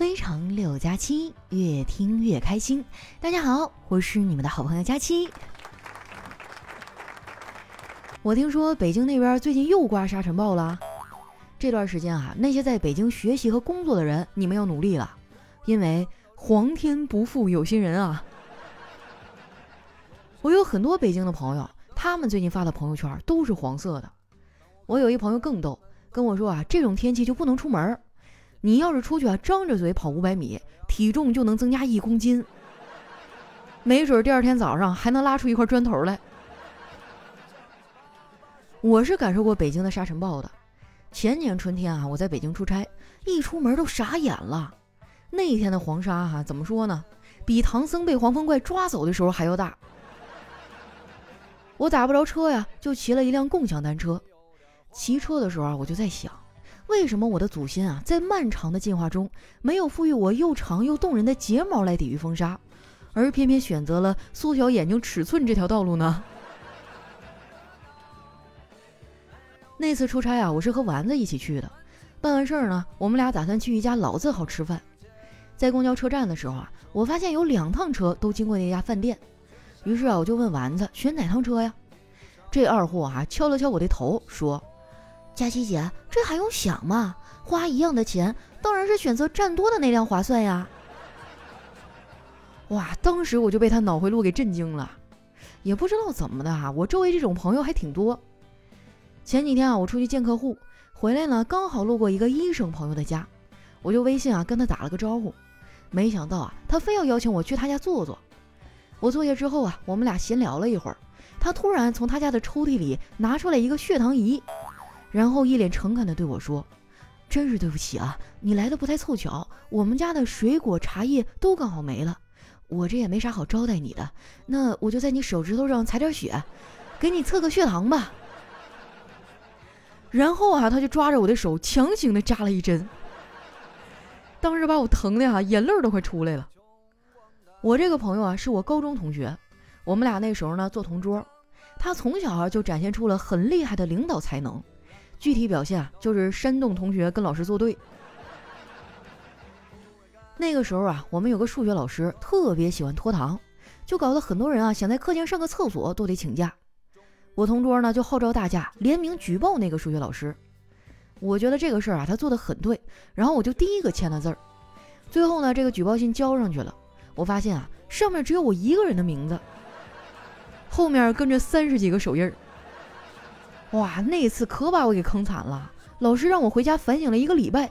非常六加七，越听越开心。大家好，我是你们的好朋友佳期。我听说北京那边最近又刮沙尘暴了，这段时间啊，那些在北京学习和工作的人，你们要努力了，因为皇天不负有心人啊。我有很多北京的朋友，他们最近发的朋友圈都是黄色的。我有一朋友更逗，跟我说啊，这种天气就不能出门。你要是出去啊，张着嘴跑五百米，体重就能增加一公斤，没准第二天早上还能拉出一块砖头来。我是感受过北京的沙尘暴的。前年春天啊，我在北京出差，一出门都傻眼了。那一天的黄沙哈，怎么说呢？比唐僧被黄风怪抓走的时候还要大。我打不着车呀，就骑了一辆共享单车。骑车的时候啊，我就在想。为什么我的祖先啊，在漫长的进化中没有赋予我又长又动人的睫毛来抵御风沙，而偏偏选择了缩小眼睛尺寸这条道路呢？那次出差啊，我是和丸子一起去的。办完事儿呢，我们俩打算去一家老字号吃饭。在公交车站的时候啊，我发现有两趟车都经过那家饭店，于是啊，我就问丸子选哪趟车呀？这二货啊，敲了敲我的头，说。佳琪姐，这还用想吗？花一样的钱，当然是选择占多的那辆划算呀！哇，当时我就被他脑回路给震惊了，也不知道怎么的哈，我周围这种朋友还挺多。前几天啊，我出去见客户，回来呢，刚好路过一个医生朋友的家，我就微信啊跟他打了个招呼，没想到啊，他非要邀请我去他家坐坐。我坐下之后啊，我们俩闲聊了一会儿，他突然从他家的抽屉里拿出来一个血糖仪。然后一脸诚恳地对我说：“真是对不起啊，你来的不太凑巧，我们家的水果、茶叶都刚好没了，我这也没啥好招待你的，那我就在你手指头上踩点血，给你测个血糖吧。”然后啊，他就抓着我的手强行的扎了一针，当时把我疼的啊，眼泪都快出来了。我这个朋友啊，是我高中同学，我们俩那时候呢做同桌，他从小啊就展现出了很厉害的领导才能。具体表现啊，就是煽动同学跟老师作对。那个时候啊，我们有个数学老师特别喜欢拖堂，就搞得很多人啊想在课间上个厕所都得请假。我同桌呢就号召大家联名举报那个数学老师。我觉得这个事儿啊他做的很对，然后我就第一个签了字儿。最后呢，这个举报信交上去了，我发现啊上面只有我一个人的名字，后面跟着三十几个手印儿。哇，那次可把我给坑惨了，老师让我回家反省了一个礼拜。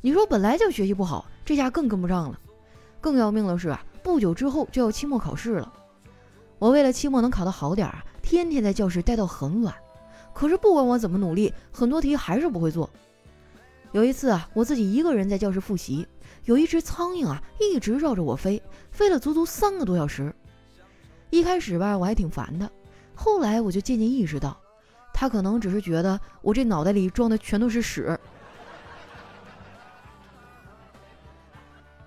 你说本来就学习不好，这下更跟不上了。更要命的是啊，不久之后就要期末考试了。我为了期末能考得好点儿，天天在教室待到很晚。可是不管我怎么努力，很多题还是不会做。有一次啊，我自己一个人在教室复习，有一只苍蝇啊，一直绕着我飞，飞了足足三个多小时。一开始吧，我还挺烦的，后来我就渐渐意识到。他可能只是觉得我这脑袋里装的全都是屎。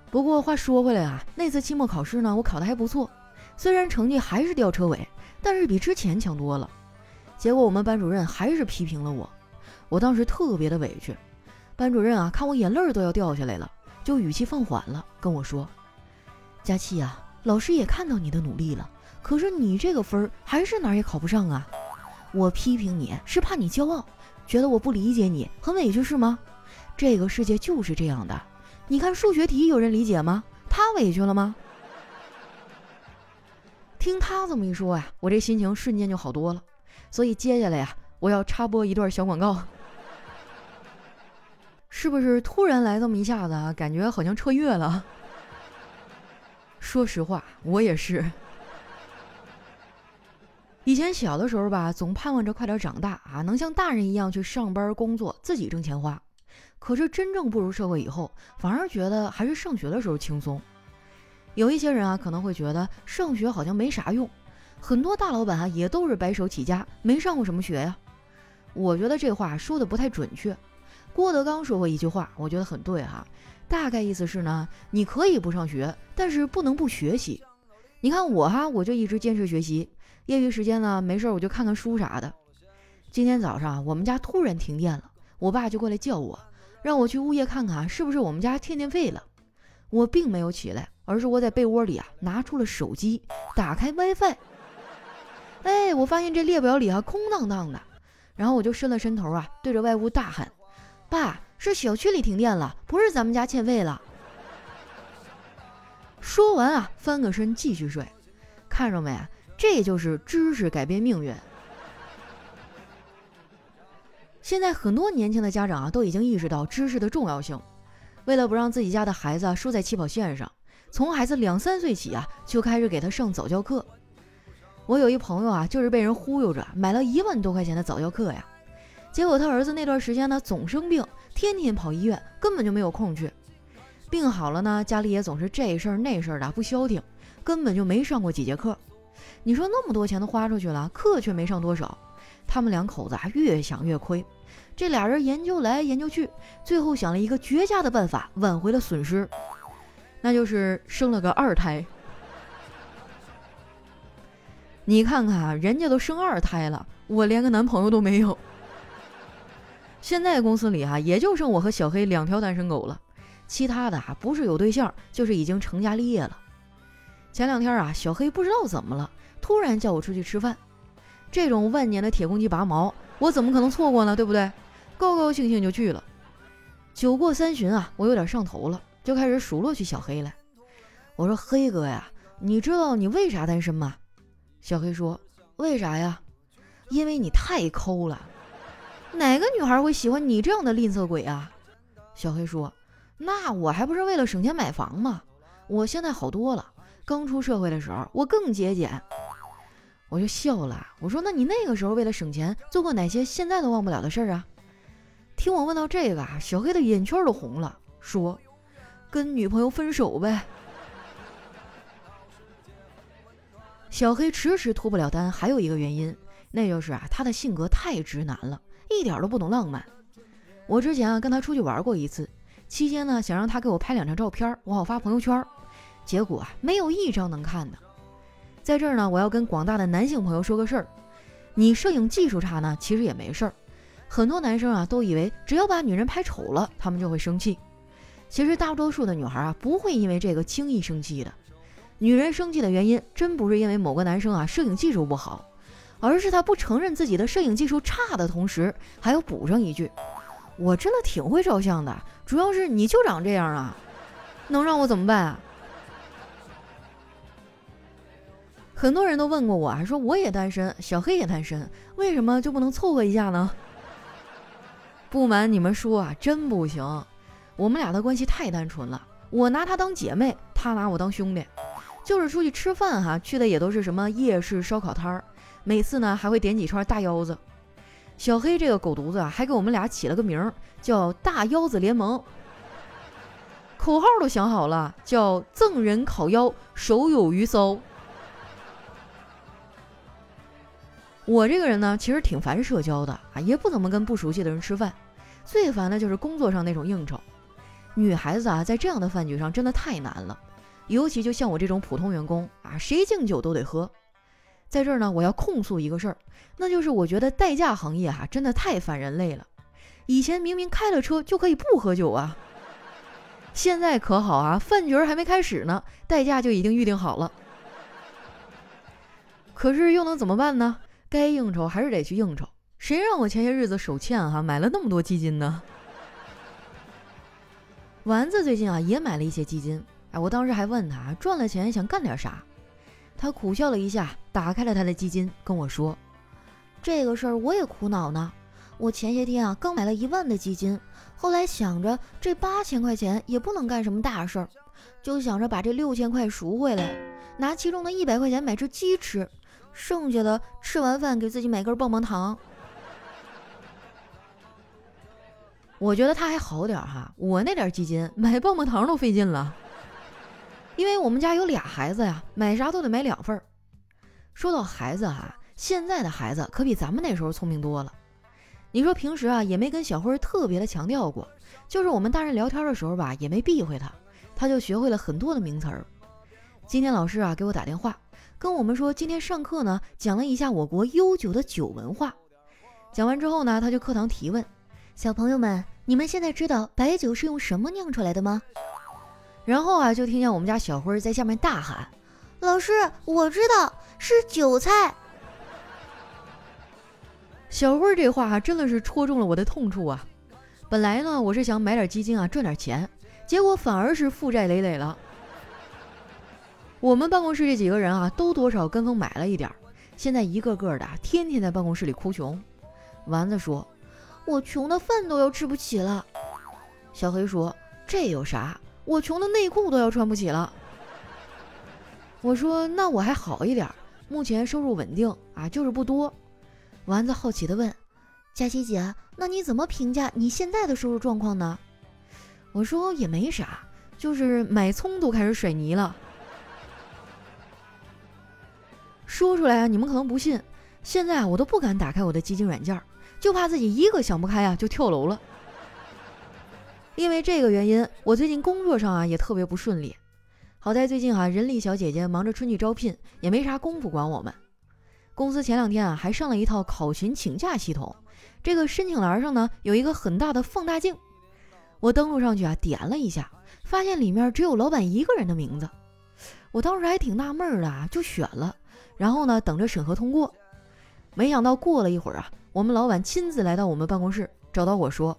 不过话说回来啊，那次期末考试呢，我考的还不错，虽然成绩还是吊车尾，但是比之前强多了。结果我们班主任还是批评了我，我当时特别的委屈。班主任啊，看我眼泪都要掉下来了，就语气放缓了，跟我说：“佳琪啊，老师也看到你的努力了，可是你这个分儿还是哪儿也考不上啊。”我批评你是怕你骄傲，觉得我不理解你，很委屈是吗？这个世界就是这样的。你看数学题有人理解吗？他委屈了吗？听他这么一说呀，我这心情瞬间就好多了。所以接下来呀，我要插播一段小广告。是不是突然来这么一下子？感觉好像彻月了。说实话，我也是。以前小的时候吧，总盼望着快点长大啊，能像大人一样去上班工作，自己挣钱花。可是真正步入社会以后，反而觉得还是上学的时候轻松。有一些人啊，可能会觉得上学好像没啥用。很多大老板啊，也都是白手起家，没上过什么学呀。我觉得这话说的不太准确。郭德纲说过一句话，我觉得很对哈。大概意思是呢，你可以不上学，但是不能不学习。你看我哈，我就一直坚持学习。业余时间呢，没事我就看看书啥的。今天早上我们家突然停电了，我爸就过来叫我，让我去物业看看是不是我们家欠电费了。我并没有起来，而是窝在被窝里啊，拿出了手机，打开 WiFi。哎，我发现这列表里啊空荡荡的，然后我就伸了伸头啊，对着外屋大喊：“爸，是小区里停电了，不是咱们家欠费了。”说完啊，翻个身继续睡。看着没？这就是知识改变命运。现在很多年轻的家长啊，都已经意识到知识的重要性。为了不让自己家的孩子输在起跑线上，从孩子两三岁起啊，就开始给他上早教课。我有一朋友啊，就是被人忽悠着买了一万多块钱的早教课呀。结果他儿子那段时间呢，总生病，天天跑医院，根本就没有空去。病好了呢，家里也总是这事儿那事儿的，不消停，根本就没上过几节课。你说那么多钱都花出去了，课却没上多少，他们两口子啊，越想越亏。这俩人研究来研究去，最后想了一个绝佳的办法，挽回了损失，那就是生了个二胎。你看看，人家都生二胎了，我连个男朋友都没有。现在公司里啊，也就剩我和小黑两条单身狗了，其他的啊，不是有对象，就是已经成家立业了。前两天啊，小黑不知道怎么了，突然叫我出去吃饭。这种万年的铁公鸡拔毛，我怎么可能错过呢？对不对？高高兴兴就去了。酒过三巡啊，我有点上头了，就开始数落起小黑来。我说：“黑哥呀，你知道你为啥单身吗？”小黑说：“为啥呀？因为你太抠了。哪个女孩会喜欢你这样的吝啬鬼啊？”小黑说：“那我还不是为了省钱买房吗？我现在好多了。刚出社会的时候，我更节俭。”我就笑了，我说：“那你那个时候为了省钱做过哪些现在都忘不了的事儿啊？”听我问到这个啊，小黑的眼圈都红了，说：“跟女朋友分手呗。”小黑迟迟脱不了单，还有一个原因，那就是啊，他的性格太直男了，一点都不懂浪漫。我之前啊跟他出去玩过一次，期间呢想让他给我拍两张照片，我好发朋友圈，结果啊没有一张能看的。在这儿呢，我要跟广大的男性朋友说个事儿：你摄影技术差呢，其实也没事儿。很多男生啊都以为只要把女人拍丑了，他们就会生气。其实大多数的女孩啊不会因为这个轻易生气的。女人生气的原因真不是因为某个男生啊摄影技术不好，而是他不承认自己的摄影技术差的同时，还要补上一句：“我真的挺会照相的，主要是你就长这样啊，能让我怎么办啊？”很多人都问过我啊，说我也单身，小黑也单身，为什么就不能凑合一下呢？不瞒你们说啊，真不行，我们俩的关系太单纯了，我拿他当姐妹，他拿我当兄弟，就是出去吃饭哈，去的也都是什么夜市烧烤摊儿，每次呢还会点几串大腰子。小黑这个狗犊子啊，还给我们俩起了个名儿，叫大腰子联盟，口号都想好了，叫赠人烤腰，手有余骚。我这个人呢，其实挺烦社交的啊，也不怎么跟不熟悉的人吃饭。最烦的就是工作上那种应酬。女孩子啊，在这样的饭局上真的太难了，尤其就像我这种普通员工啊，谁敬酒都得喝。在这儿呢，我要控诉一个事儿，那就是我觉得代驾行业哈，真的太反人类了。以前明明开了车就可以不喝酒啊，现在可好啊，饭局还没开始呢，代驾就已经预定好了。可是又能怎么办呢？该应酬还是得去应酬，谁让我前些日子手欠哈，买了那么多基金呢？丸子最近啊也买了一些基金，哎，我当时还问他赚了钱想干点啥，他苦笑了一下，打开了他的基金，跟我说：“这个事儿我也苦恼呢，我前些天啊刚买了一万的基金，后来想着这八千块钱也不能干什么大事儿，就想着把这六千块赎回来，拿其中的一百块钱买只鸡吃。”剩下的吃完饭给自己买根棒棒糖，我觉得他还好点哈。我那点基金买棒棒糖都费劲了，因为我们家有俩孩子呀，买啥都得买两份儿。说到孩子哈，现在的孩子可比咱们那时候聪明多了。你说平时啊也没跟小辉特别的强调过，就是我们大人聊天的时候吧也没避讳他，他就学会了很多的名词儿。今天老师啊给我打电话。跟我们说，今天上课呢，讲了一下我国悠久的酒文化。讲完之后呢，他就课堂提问：“小朋友们，你们现在知道白酒是用什么酿出来的吗？”然后啊，就听见我们家小辉在下面大喊：“老师，我知道是韭菜。”小辉这话真的是戳中了我的痛处啊！本来呢，我是想买点基金啊，赚点钱，结果反而是负债累累了。我们办公室这几个人啊，都多少跟风买了一点，现在一个个的天天在办公室里哭穷。丸子说：“我穷的饭都要吃不起了。”小黑说：“这有啥？我穷的内裤都要穿不起了。”我说：“那我还好一点，目前收入稳定啊，就是不多。”丸子好奇地问：“佳琪姐，那你怎么评价你现在的收入状况呢？”我说：“也没啥，就是买葱都开始甩泥了。”说出来啊，你们可能不信，现在啊，我都不敢打开我的基金软件，就怕自己一个想不开啊，就跳楼了。因为这个原因，我最近工作上啊也特别不顺利。好在最近啊，人力小姐姐忙着春季招聘，也没啥功夫管我们。公司前两天啊，还上了一套考勤请假系统。这个申请栏上呢，有一个很大的放大镜。我登录上去啊，点了一下，发现里面只有老板一个人的名字。我当时还挺纳闷的啊，就选了。然后呢，等着审核通过。没想到过了一会儿啊，我们老板亲自来到我们办公室，找到我说：“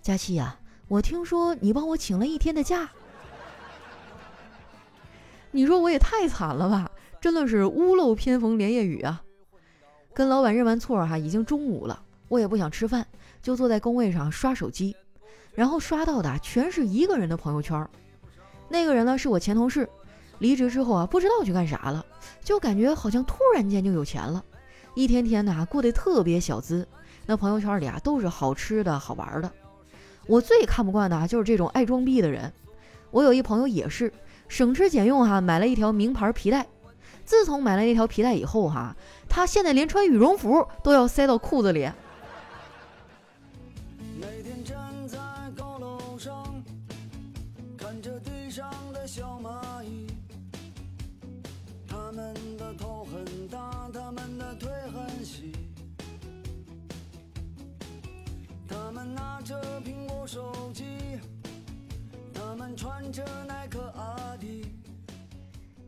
佳琪呀，我听说你帮我请了一天的假。”你说我也太惨了吧！真的是屋漏偏逢连夜雨啊！跟老板认完错哈，已经中午了，我也不想吃饭，就坐在工位上刷手机，然后刷到的全是一个人的朋友圈。那个人呢，是我前同事，离职之后啊，不知道去干啥了，就感觉好像突然间就有钱了，一天天的啊过得特别小资。那朋友圈里啊，都是好吃的好玩的。我最看不惯的啊，就是这种爱装逼的人。我有一朋友也是省吃俭用哈，买了一条名牌皮带。自从买了那条皮带以后，哈，他现在连穿羽绒服都要塞到裤子里。们拿着苹果手机，他们穿着耐克阿迪。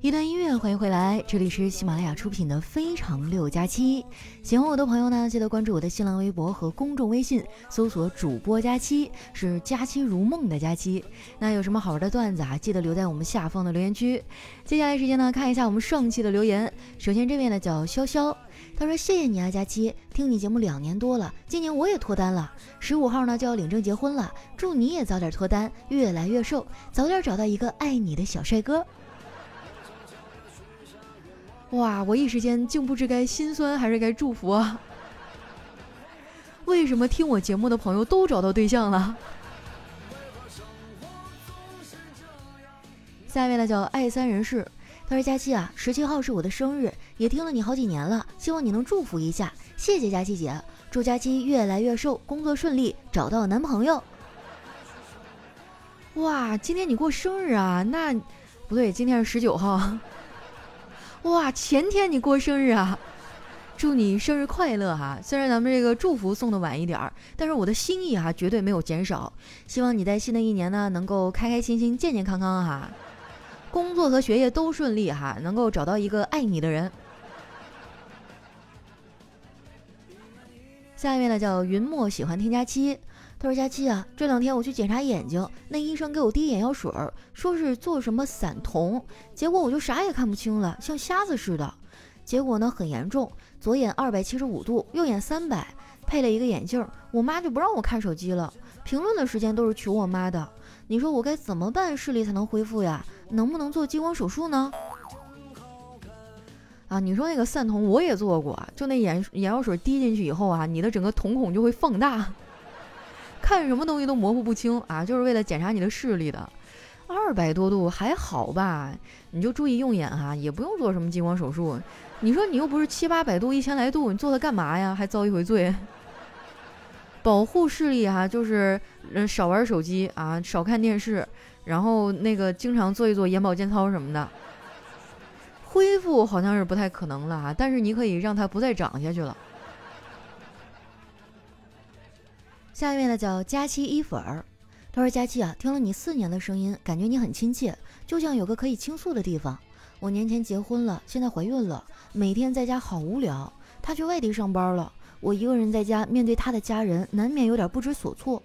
一段音乐，欢迎回来，这里是喜马拉雅出品的《非常六加七》。喜欢我的朋友呢，记得关注我的新浪微博和公众微信，搜索“主播佳期”，是“佳期如梦”的佳期。那有什么好玩的段子啊，记得留在我们下方的留言区。接下来时间呢，看一下我们上期的留言。首先这位呢叫潇潇，他说：“谢谢你啊，佳期，听你节目两年多了，今年我也脱单了，十五号呢就要领证结婚了，祝你也早点脱单，越来越瘦，早点找到一个爱你的小帅哥。”哇！我一时间竟不知该心酸还是该祝福啊！为什么听我节目的朋友都找到对象了？下面呢叫爱三人士，他说：“佳期啊，十七号是我的生日，也听了你好几年了，希望你能祝福一下，谢谢佳期姐，祝佳期越来越瘦，工作顺利，找到男朋友。”哇！今天你过生日啊？那不对，今天是十九号。哇，前天你过生日啊，祝你生日快乐哈！虽然咱们这个祝福送的晚一点儿，但是我的心意哈绝对没有减少。希望你在新的一年呢能够开开心心、健健康康哈，工作和学业都顺利哈，能够找到一个爱你的人。下一位呢叫云墨，喜欢添加期。他说：“佳期啊，这两天我去检查眼睛，那医生给我滴眼药水，说是做什么散瞳，结果我就啥也看不清了，像瞎子似的。结果呢很严重，左眼二百七十五度，右眼三百，配了一个眼镜。我妈就不让我看手机了，评论的时间都是求我妈的。你说我该怎么办，视力才能恢复呀？能不能做激光手术呢？啊，你说那个散瞳我也做过，就那眼眼药水滴进去以后啊，你的整个瞳孔就会放大。”看什么东西都模糊不清啊，就是为了检查你的视力的。二百多度还好吧？你就注意用眼哈，也不用做什么激光手术。你说你又不是七八百度、一千来度，你做它干嘛呀？还遭一回罪。保护视力哈，就是嗯少玩手机啊，少看电视，然后那个经常做一做眼保健操什么的。恢复好像是不太可能了哈，但是你可以让它不再长下去了。下一位呢叫佳期伊粉儿，他说：“佳期啊，听了你四年的声音，感觉你很亲切，就像有个可以倾诉的地方。我年前结婚了，现在怀孕了，每天在家好无聊。他去外地上班了，我一个人在家，面对他的家人，难免有点不知所措。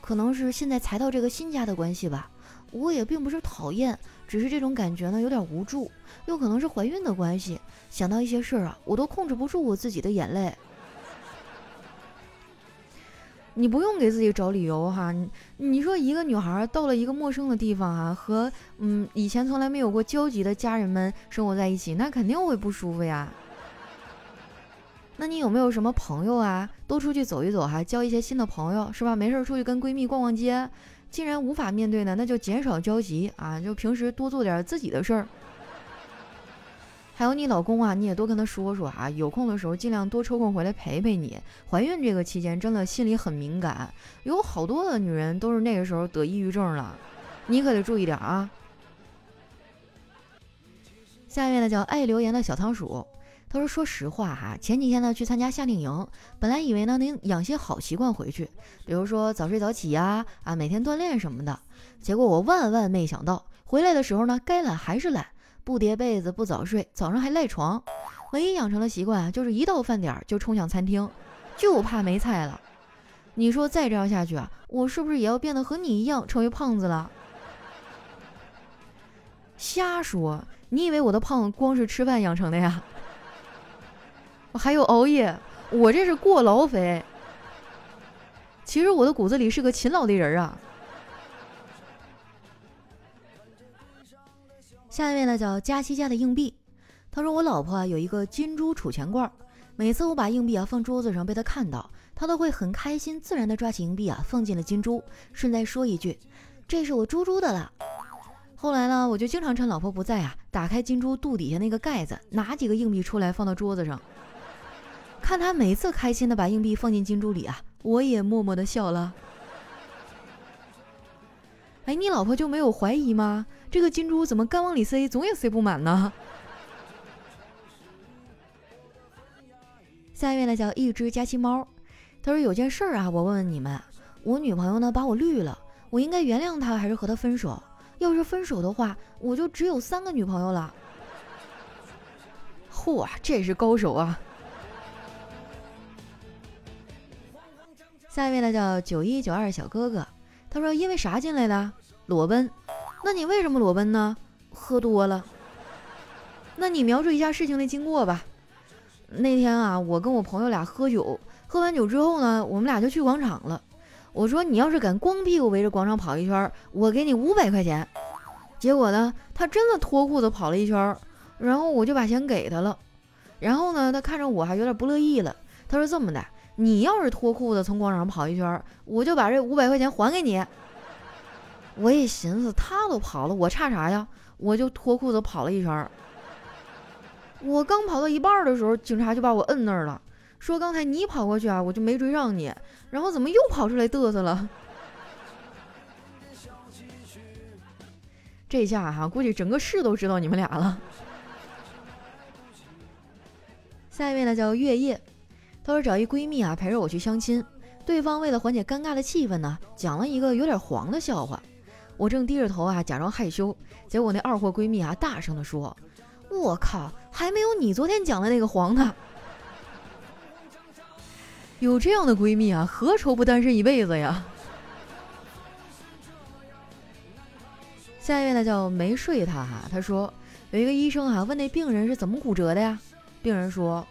可能是现在才到这个新家的关系吧。我也并不是讨厌，只是这种感觉呢有点无助，又可能是怀孕的关系。想到一些事儿啊，我都控制不住我自己的眼泪。”你不用给自己找理由哈，你说一个女孩儿到了一个陌生的地方啊，和嗯以前从来没有过交集的家人们生活在一起，那肯定会不舒服呀。那你有没有什么朋友啊？多出去走一走哈，交一些新的朋友是吧？没事出去跟闺蜜逛逛街。既然无法面对呢，那就减少交集啊，就平时多做点自己的事儿。还有你老公啊，你也多跟他说说啊，有空的时候尽量多抽空回来陪陪你。怀孕这个期间真的心里很敏感，有好多的女人都是那个时候得抑郁症了，你可得注意点啊。下面呢叫爱留言的小仓鼠，他说：“说实话哈，前几天呢去参加夏令营，本来以为呢能养些好习惯回去，比如说早睡早起呀，啊每天锻炼什么的。结果我万万没想到，回来的时候呢，该懒还是懒。”不叠被子，不早睡，早上还赖床，唯一养成的习惯，就是一到饭点就冲向餐厅，就怕没菜了。你说再这样下去啊，我是不是也要变得和你一样成为胖子了？瞎说！你以为我的胖光是吃饭养成的呀？我还有熬夜，我这是过劳肥。其实我的骨子里是个勤劳的人啊。下一位呢叫佳期家的硬币，他说我老婆啊有一个金珠储钱罐，每次我把硬币啊放桌子上被她看到，她都会很开心自然的抓起硬币啊放进了金珠，顺带说一句：“这是我猪猪的了。”后来呢，我就经常趁老婆不在啊，打开金珠肚底下那个盖子，拿几个硬币出来放到桌子上，看她每次开心的把硬币放进金珠里啊，我也默默的笑了。哎，你老婆就没有怀疑吗？这个金珠怎么干往里塞，总也塞不满呢？下一位呢叫一只佳期猫，他说有件事儿啊，我问问你们，我女朋友呢把我绿了，我应该原谅她还是和她分手？要是分手的话，我就只有三个女朋友了。嚯，这也是高手啊！下一位呢叫九一九二小哥哥。他说：“因为啥进来的？裸奔？那你为什么裸奔呢？喝多了？那你描述一下事情的经过吧。那天啊，我跟我朋友俩喝酒，喝完酒之后呢，我们俩就去广场了。我说你要是敢光屁股围着广场跑一圈，我给你五百块钱。结果呢，他真的脱裤子跑了一圈，然后我就把钱给他了。然后呢，他看着我还有点不乐意了，他说这么的。”你要是脱裤子从广场上跑一圈，我就把这五百块钱还给你。我一寻思，他都跑了，我差啥呀？我就脱裤子跑了一圈。我刚跑到一半的时候，警察就把我摁那儿了，说刚才你跑过去啊，我就没追上你，然后怎么又跑出来嘚瑟了？这下哈，估计整个市都知道你们俩了。下一位呢，叫月夜。他说找一闺蜜啊陪着我去相亲，对方为了缓解尴尬的气氛呢，讲了一个有点黄的笑话。我正低着头啊假装害羞，结果那二货闺蜜啊大声的说：“我靠，还没有你昨天讲的那个黄呢！” 有这样的闺蜜啊，何愁不单身一辈子呀？下一位呢叫没睡他哈，他说有一个医生啊问那病人是怎么骨折的呀？病人说。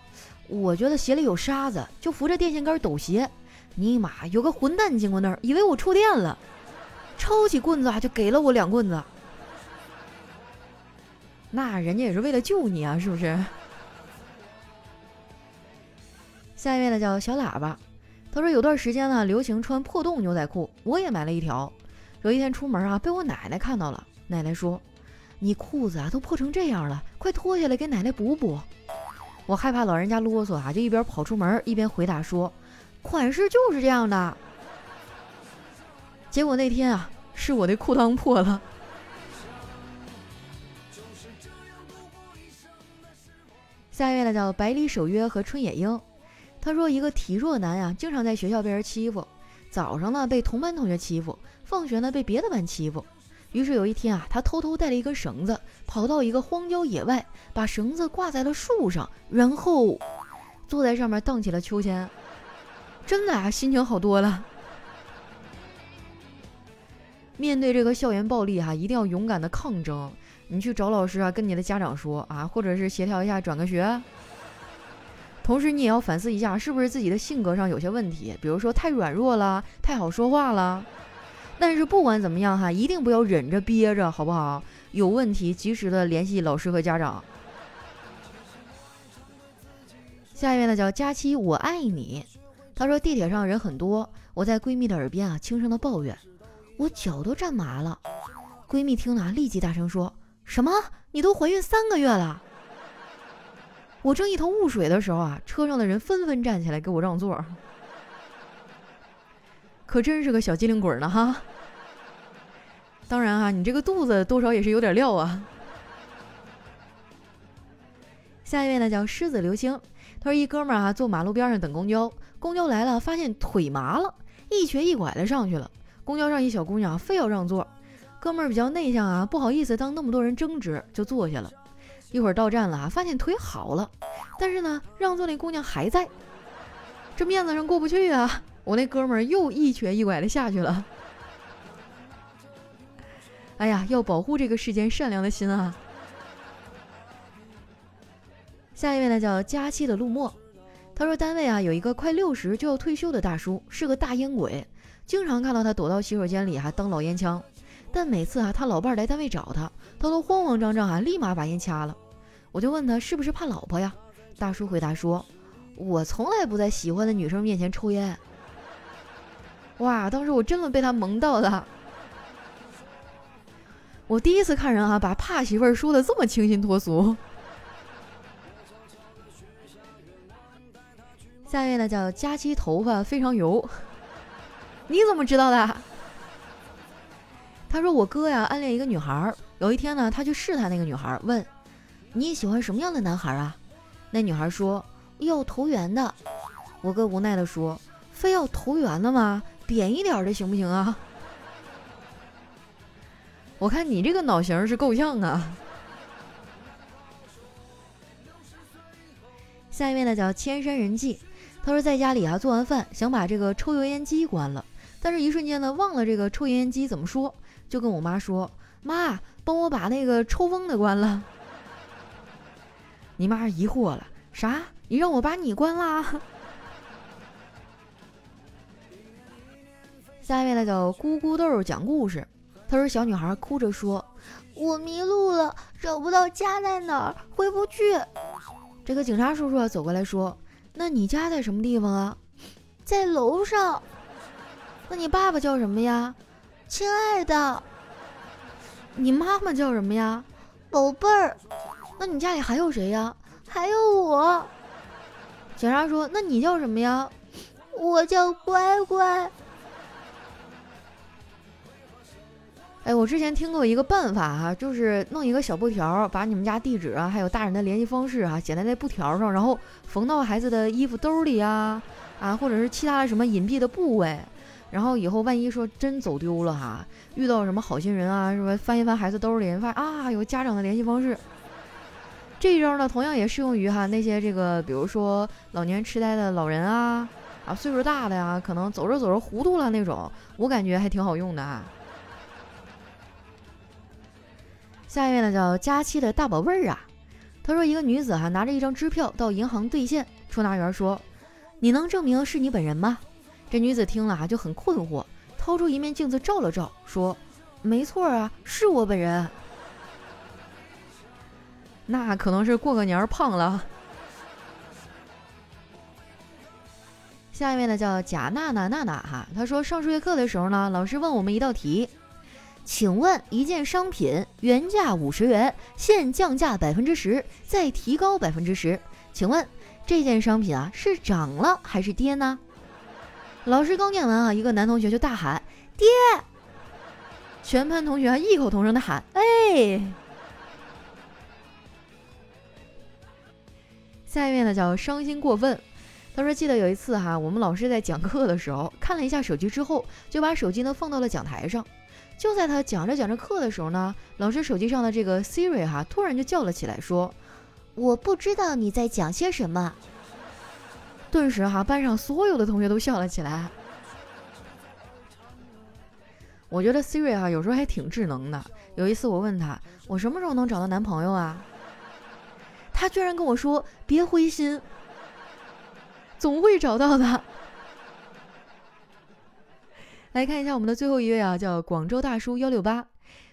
我觉得鞋里有沙子，就扶着电线杆抖鞋。尼玛，有个混蛋经过那儿，以为我触电了，抄起棍子啊，就给了我两棍子。那人家也是为了救你啊，是不是？下一位呢，叫小喇叭。他说有段时间呢，流行穿破洞牛仔裤，我也买了一条。有一天出门啊，被我奶奶看到了。奶奶说：“你裤子啊都破成这样了，快脱下来给奶奶补补。”我害怕老人家啰嗦啊，就一边跑出门一边回答说：“款式就是这样的。”结果那天啊，是我的裤裆破了。下一位呢叫百里守约和春野樱，他说一个体弱男呀，经常在学校被人欺负，早上呢被同班同学欺负，放学呢被别的班欺负。于是有一天啊，他偷偷带了一根绳子，跑到一个荒郊野外，把绳子挂在了树上，然后坐在上面荡起了秋千。真的啊，心情好多了。面对这个校园暴力哈，一定要勇敢的抗争。你去找老师啊，跟你的家长说啊，或者是协调一下转个学。同时，你也要反思一下，是不是自己的性格上有些问题，比如说太软弱了，太好说话了。但是不管怎么样哈，一定不要忍着憋着，好不好？有问题及时的联系老师和家长。下一位呢叫佳期，我爱你。她说地铁上人很多，我在闺蜜的耳边啊轻声的抱怨，我脚都站麻了。闺蜜听了立即大声说：“什么？你都怀孕三个月了？”我正一头雾水的时候啊，车上的人纷纷站起来给我让座。可真是个小机灵鬼呢哈！当然哈，你这个肚子多少也是有点料啊。下一位呢叫狮子流星，他说一哥们儿啊坐马路边上等公交，公交来了发现腿麻了，一瘸一拐的上去了。公交上一小姑娘非要让座，哥们儿比较内向啊，不好意思当那么多人争执，就坐下了。一会儿到站了啊，发现腿好了，但是呢让座那姑娘还在，这面子上过不去啊。我那哥们儿又一瘸一拐的下去了。哎呀，要保护这个世间善良的心啊！下一位呢，叫佳期的陆墨，他说单位啊有一个快六十就要退休的大叔，是个大烟鬼，经常看到他躲到洗手间里还当老烟枪。但每次啊他老伴来单位找他，他都慌慌张张啊立马把烟掐了。我就问他是不是怕老婆呀？大叔回答说：“我从来不在喜欢的女生面前抽烟。”哇！当时我真的被他萌到了。我第一次看人啊，把怕媳妇儿说的这么清新脱俗。下一位呢，叫佳期，头发非常油。你怎么知道的？他说我哥呀暗恋一个女孩，有一天呢，他去试探那个女孩，问你喜欢什么样的男孩啊？那女孩说要投缘的。我哥无奈的说，非要投缘的吗？扁一点的行不行啊？我看你这个脑型是够呛啊。下一位呢叫千山人迹，他说在家里啊做完饭想把这个抽油烟机关了，但是一瞬间呢忘了这个抽油烟机怎么说，就跟我妈说：“妈，帮我把那个抽风的关了。”你妈疑惑了：“啥？你让我把你关啦？”下一位呢叫咕咕豆讲故事，他说小女孩哭着说：“我迷路了，找不到家在哪儿，回不去。”这个警察叔叔走过来说：“那你家在什么地方啊？在楼上。那你爸爸叫什么呀？亲爱的。你妈妈叫什么呀？宝贝儿。那你家里还有谁呀？还有我。”警察说：“那你叫什么呀？我叫乖乖。”哎，我之前听过一个办法哈，就是弄一个小布条，把你们家地址啊，还有大人的联系方式啊，写在那布条上，然后缝到孩子的衣服兜里啊，啊，或者是其他的什么隐蔽的部位，然后以后万一说真走丢了哈，遇到什么好心人啊，什么翻一翻孩子兜里，发现啊有家长的联系方式，这一招呢，同样也适用于哈那些这个，比如说老年痴呆的老人啊，啊岁数大的呀，可能走着走着糊涂了那种，我感觉还挺好用的啊。下一位呢叫佳期的大宝贝儿啊，他说一个女子哈拿着一张支票到银行兑现，出纳员说：“你能证明是你本人吗？”这女子听了哈就很困惑，掏出一面镜子照了照，说：“没错啊，是我本人。”那可能是过个年胖了。下一位呢叫贾娜娜娜娜哈，她说上数学课的时候呢，老师问我们一道题。请问一件商品原价五十元，现降价百分之十，再提高百分之十，请问这件商品啊是涨了还是跌呢？老师刚念完啊，一个男同学就大喊跌，全班同学异口同声的喊哎。下一位呢叫伤心过分，他说记得有一次哈，我们老师在讲课的时候看了一下手机之后，就把手机呢放到了讲台上。就在他讲着讲着课的时候呢，老师手机上的这个 Siri 哈突然就叫了起来，说：“我不知道你在讲些什么。”顿时哈，班上所有的同学都笑了起来。我觉得 Siri 哈有时候还挺智能的。有一次我问他，我什么时候能找到男朋友啊？他居然跟我说：“别灰心，总会找到的。”来看一下我们的最后一位啊，叫广州大叔幺六八。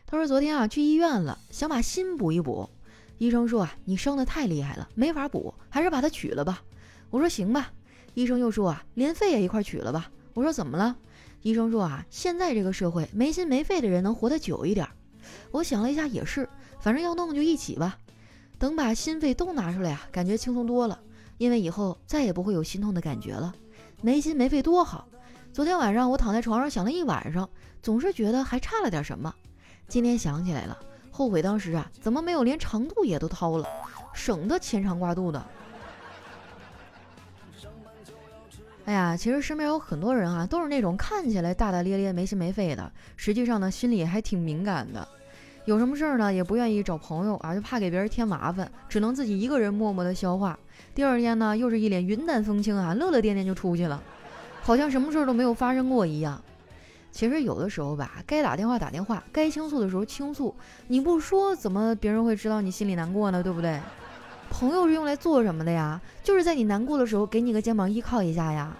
他说昨天啊去医院了，想把心补一补。医生说啊，你伤的太厉害了，没法补，还是把它取了吧。我说行吧。医生又说啊，连肺也一块取了吧。我说怎么了？医生说啊，现在这个社会没心没肺的人能活得久一点。我想了一下，也是，反正要弄就一起吧。等把心肺都拿出来啊，感觉轻松多了，因为以后再也不会有心痛的感觉了。没心没肺多好。昨天晚上我躺在床上想了一晚上，总是觉得还差了点什么。今天想起来了，后悔当时啊，怎么没有连长度也都掏了，省得牵肠挂肚的。哎呀，其实身边有很多人啊，都是那种看起来大大咧咧、没心没肺的，实际上呢，心里还挺敏感的。有什么事儿呢，也不愿意找朋友啊，就怕给别人添麻烦，只能自己一个人默默的消化。第二天呢，又是一脸云淡风轻啊，乐乐颠颠就出去了。好像什么事儿都没有发生过一样。其实有的时候吧，该打电话打电话，该倾诉的时候倾诉。你不说，怎么别人会知道你心里难过呢？对不对？朋友是用来做什么的呀？就是在你难过的时候，给你个肩膀依靠一下呀。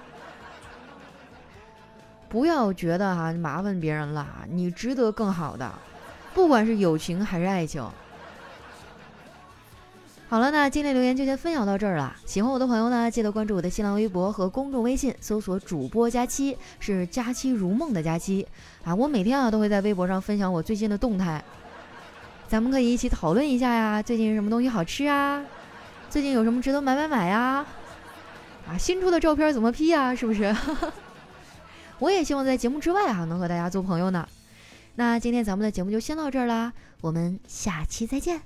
不要觉得哈麻烦别人了，你值得更好的，不管是友情还是爱情。好了，那今天留言就先分享到这儿了。喜欢我的朋友呢，记得关注我的新浪微博和公众微信，搜索“主播佳期”，是“佳期如梦”的佳期啊。我每天啊都会在微博上分享我最近的动态，咱们可以一起讨论一下呀。最近什么东西好吃啊？最近有什么值得买买买呀？啊，新出的照片怎么 P 呀？是不是？我也希望在节目之外啊能和大家做朋友呢。那今天咱们的节目就先到这儿啦，我们下期再见。